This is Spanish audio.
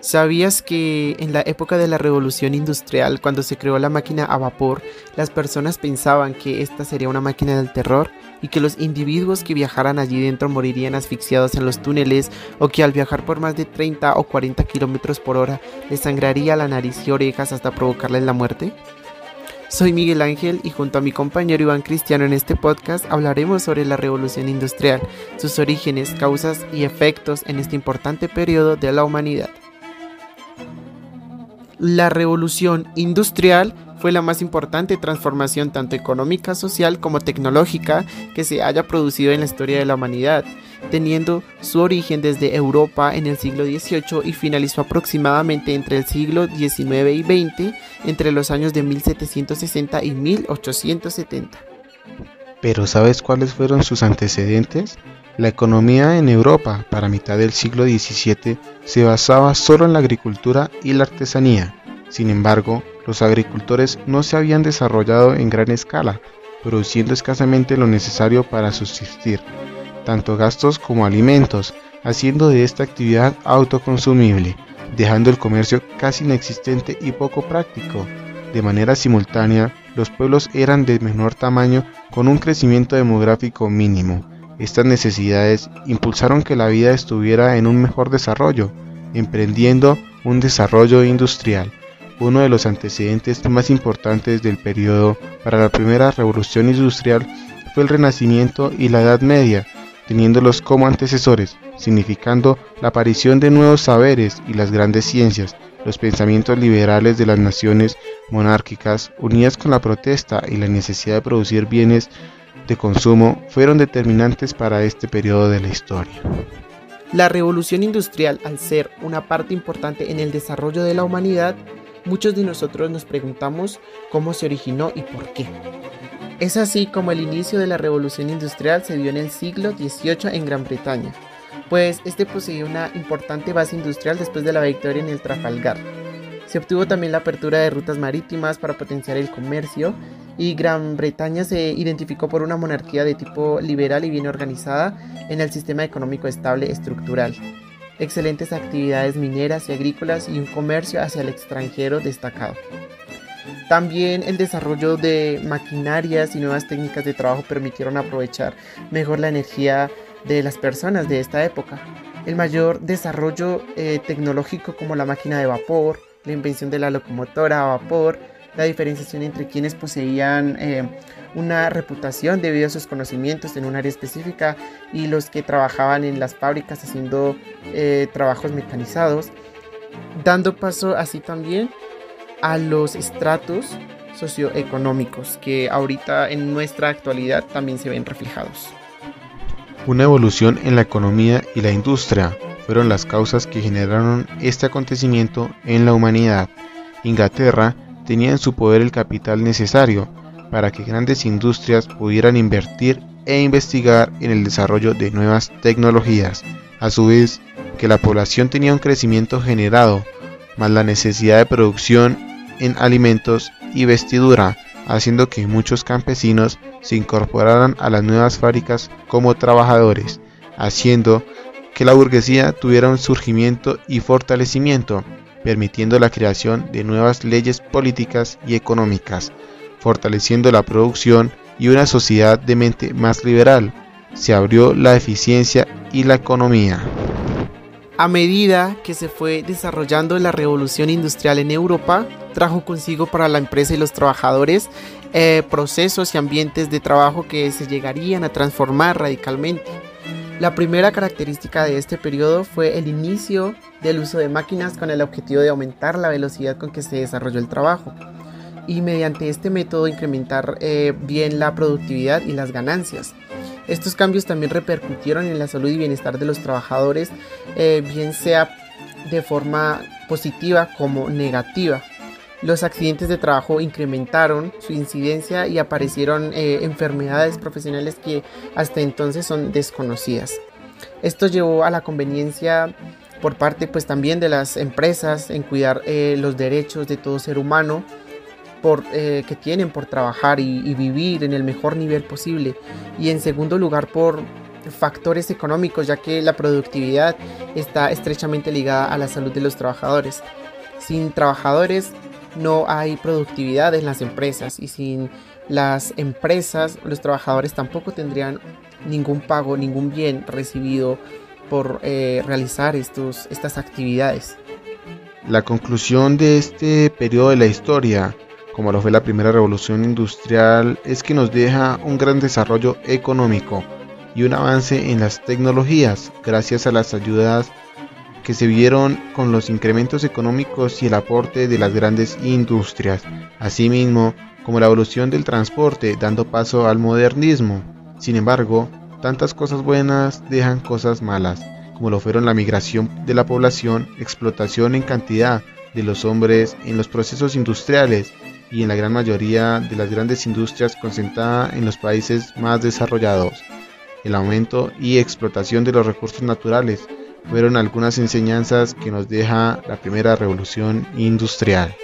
¿Sabías que en la época de la revolución industrial, cuando se creó la máquina a vapor, las personas pensaban que esta sería una máquina del terror y que los individuos que viajaran allí dentro morirían asfixiados en los túneles o que al viajar por más de 30 o 40 kilómetros por hora les sangraría la nariz y orejas hasta provocarles la muerte? Soy Miguel Ángel y junto a mi compañero Iván Cristiano en este podcast hablaremos sobre la revolución industrial, sus orígenes, causas y efectos en este importante periodo de la humanidad. La revolución industrial fue la más importante transformación tanto económica, social como tecnológica que se haya producido en la historia de la humanidad, teniendo su origen desde Europa en el siglo XVIII y finalizó aproximadamente entre el siglo XIX y XX, entre los años de 1760 y 1870. Pero ¿sabes cuáles fueron sus antecedentes? La economía en Europa para mitad del siglo XVII se basaba solo en la agricultura y la artesanía. Sin embargo, los agricultores no se habían desarrollado en gran escala, produciendo escasamente lo necesario para subsistir, tanto gastos como alimentos, haciendo de esta actividad autoconsumible, dejando el comercio casi inexistente y poco práctico. De manera simultánea, los pueblos eran de menor tamaño con un crecimiento demográfico mínimo, estas necesidades impulsaron que la vida estuviera en un mejor desarrollo, emprendiendo un desarrollo industrial, uno de los antecedentes más importantes del periodo para la primera revolución industrial fue el Renacimiento y la Edad Media, teniéndolos como antecesores, significando la aparición de nuevos saberes y las grandes ciencias, los pensamientos liberales de las naciones monárquicas, unidas con la protesta y la necesidad de producir bienes de consumo fueron determinantes para este periodo de la historia. La revolución industrial, al ser una parte importante en el desarrollo de la humanidad, muchos de nosotros nos preguntamos cómo se originó y por qué. Es así como el inicio de la revolución industrial se dio en el siglo XVIII en Gran Bretaña, pues este poseía una importante base industrial después de la victoria en el Trafalgar. Se obtuvo también la apertura de rutas marítimas para potenciar el comercio y Gran Bretaña se identificó por una monarquía de tipo liberal y bien organizada en el sistema económico estable estructural, excelentes actividades mineras y agrícolas y un comercio hacia el extranjero destacado. También el desarrollo de maquinarias y nuevas técnicas de trabajo permitieron aprovechar mejor la energía de las personas de esta época. El mayor desarrollo eh, tecnológico como la máquina de vapor, la invención de la locomotora a vapor, la diferenciación entre quienes poseían eh, una reputación debido a sus conocimientos en un área específica y los que trabajaban en las fábricas haciendo eh, trabajos mecanizados, dando paso así también a los estratos socioeconómicos que ahorita en nuestra actualidad también se ven reflejados. Una evolución en la economía y la industria fueron las causas que generaron este acontecimiento en la humanidad. Inglaterra tenía en su poder el capital necesario para que grandes industrias pudieran invertir e investigar en el desarrollo de nuevas tecnologías, a su vez que la población tenía un crecimiento generado, más la necesidad de producción en alimentos y vestidura, haciendo que muchos campesinos se incorporaran a las nuevas fábricas como trabajadores, haciendo que la burguesía tuviera un surgimiento y fortalecimiento, permitiendo la creación de nuevas leyes políticas y económicas, fortaleciendo la producción y una sociedad de mente más liberal. Se abrió la eficiencia y la economía. A medida que se fue desarrollando la revolución industrial en Europa, trajo consigo para la empresa y los trabajadores eh, procesos y ambientes de trabajo que se llegarían a transformar radicalmente. La primera característica de este periodo fue el inicio del uso de máquinas con el objetivo de aumentar la velocidad con que se desarrolló el trabajo y mediante este método incrementar eh, bien la productividad y las ganancias. Estos cambios también repercutieron en la salud y bienestar de los trabajadores, eh, bien sea de forma positiva como negativa. Los accidentes de trabajo incrementaron su incidencia y aparecieron eh, enfermedades profesionales que hasta entonces son desconocidas. Esto llevó a la conveniencia por parte pues también de las empresas en cuidar eh, los derechos de todo ser humano por, eh, que tienen por trabajar y, vivir en el mejor nivel posible y en segundo lugar por factores económicos, ya que la productividad está estrechamente ligada a la salud de los trabajadores. Sin trabajadores no hay productividad en las empresas y sin las empresas los trabajadores tampoco tendrían ningún pago, ningún bien recibido por eh, realizar estos, estas actividades. La conclusión de este periodo de la historia, como lo fue la primera revolución industrial, es que nos deja un gran desarrollo económico y un avance en las tecnologías gracias a las ayudas que se vieron con los incrementos económicos y el aporte de las grandes industrias, asimismo como la evolución del transporte dando paso al modernismo. Sin embargo, tantas cosas buenas dejan cosas malas, como lo fueron la migración de la población, explotación en cantidad de los hombres en los procesos industriales y en la gran mayoría de las grandes industrias concentrada en los países más desarrollados. El aumento y explotación de los recursos naturales fueron algunas enseñanzas que nos deja la primera revolución industrial.